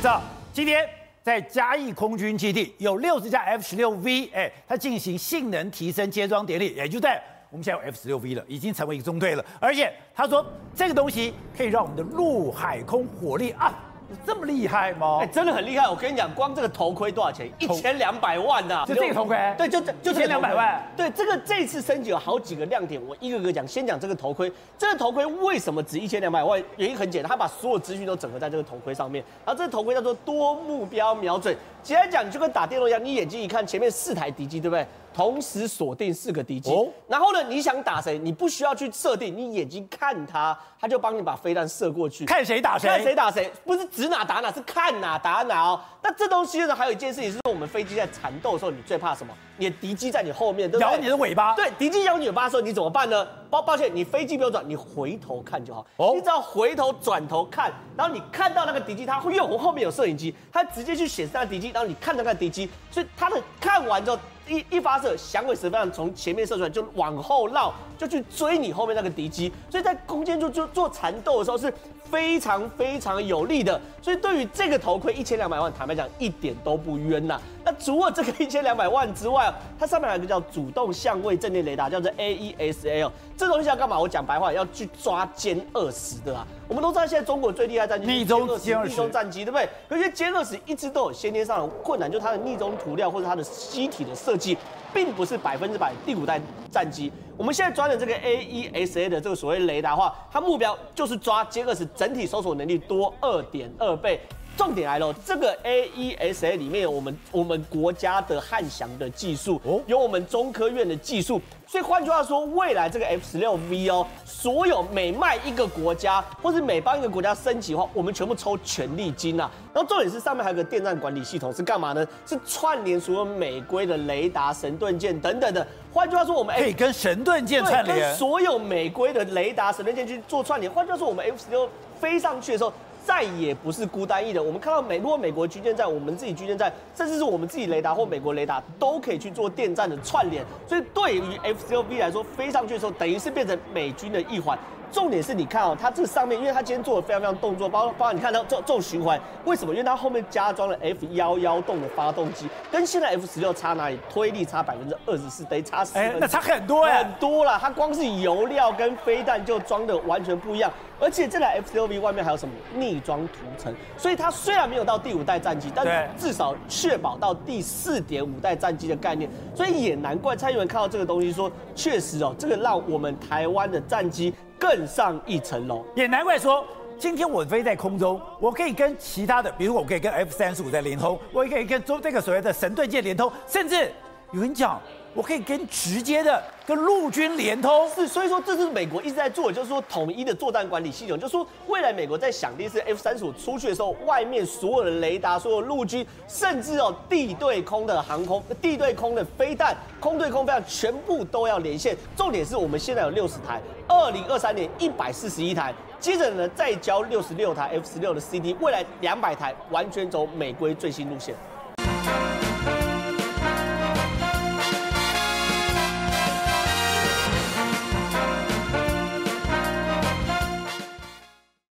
这今天在嘉义空军基地有六十架 F 十六 V，哎，它进行性能提升接装典礼，也就在我们现在有 F 十六 V 了，已经成为一个中队了。而且他说这个东西可以让我们的陆海空火力啊啊。这么厉害吗？哎，真的很厉害！我跟你讲，光这个头盔多少钱？一千两百万呐！就这个头盔？对，就这就一千两百万。对，这个这次升级有好几个亮点，我一个个讲。先讲这个头盔，这个头盔为什么值一千两百万？原因很简单，它把所有资讯都整合在这个头盔上面。然后这个头盔叫做多目标瞄准。简单讲，你就跟打电动一样，你眼睛一看，前面四台敌机，对不对？同时锁定四个敌机，哦、然后呢，你想打谁，你不需要去设定，你眼睛看他，他就帮你把飞弹射过去，看谁打谁，看谁打谁，不是指哪打哪，是看哪打哪哦。那这东西呢，还有一件事情是说，我们飞机在缠斗的时候，你最怕什么？你的敌机在你后面，对不对？咬你的尾巴。对，敌机咬你尾巴的时候，你怎么办呢？抱抱歉，你飞机不用转，你回头看就好。哦，你只要回头转头看，然后你看到那个敌机，它会因为我后面有摄影机，它直接去显示那个敌机，然后你看到那个敌机，所以它的看完之后。一一发射，响尾蛇飞弹从前面射出来，就往后绕，就去追你后面那个敌机。所以在空间就就做缠斗的时候是非常非常有利的。所以对于这个头盔一千两百万，坦白讲一点都不冤呐。那除了这个一千两百万之外，它上面还有一个叫主动相位阵列雷达，叫做 AESL。这东西要干嘛？我讲白话，要去抓歼二十的啊。我们都知道现在中国最厉害战机逆中歼逆中战机，对不对？可是歼二十一直都有先天上的困难，就是它的逆中涂料或者它的机体的设计，并不是百分之百第五代战机。我们现在抓的这个 AESA 的这个所谓雷达的话，它目标就是抓歼二十整体搜索能力多二点二倍。重点来了，这个 AESA 里面有我们我们国家的汉翔的技术，有我们中科院的技术，所以换句话说，未来这个 F 十六 V 哦，所有每卖一个国家，或是每帮一个国家升级的话，我们全部抽权利金啊。然后重点是上面还有个电站管理系统，是干嘛呢？是串联所有美规的雷达、神盾舰等等的。换句话说，我们可以跟神盾舰串联，跟所有美规的雷达、神盾舰去做串联。换句话说，我们 F 十六飞上去的时候。再也不是孤单一人。我们看到美，如果美国军舰在我们自己军舰在，甚至是我们自己雷达或美国雷达，都可以去做电站的串联。所以对于 F C U V 来说，飞上去的时候，等于是变成美军的一环。重点是你看哦，它这上面，因为它今天做的非常非常动作，包括包括你看它这这种循环，为什么？因为它后面加装了 F 幺幺动的发动机，跟现在 F 十六差哪里？推力差百分之二十四，得差十。哎，那差很多哎，很多了。它光是油料跟飞弹就装的完全不一样，而且这台 F 十六 V 外面还有什么逆装涂层，所以它虽然没有到第五代战机，但是至少确保到第四点五代战机的概念，所以也难怪蔡英文看到这个东西说，确实哦，这个让我们台湾的战机。更上一层楼，也难怪说，今天我飞在空中，我可以跟其他的，比如我可以跟 F 三十五在连通，我也可以跟中这个所谓的神盾舰连通，甚至有人讲。我可以跟直接的跟陆军联通，是，所以说这是美国一直在做的，就是说统一的作战管理系统，就是说未来美国在想的是 F 三十五出去的时候，外面所有的雷达、所有陆军，甚至哦地对空的航空、地对空的飞弹、空对空飞弹，全部都要连线。重点是我们现在有六十台，二零二三年一百四十一台，接着呢再交六十六台 F 十六的 CD，未来两百台完全走美规最新路线。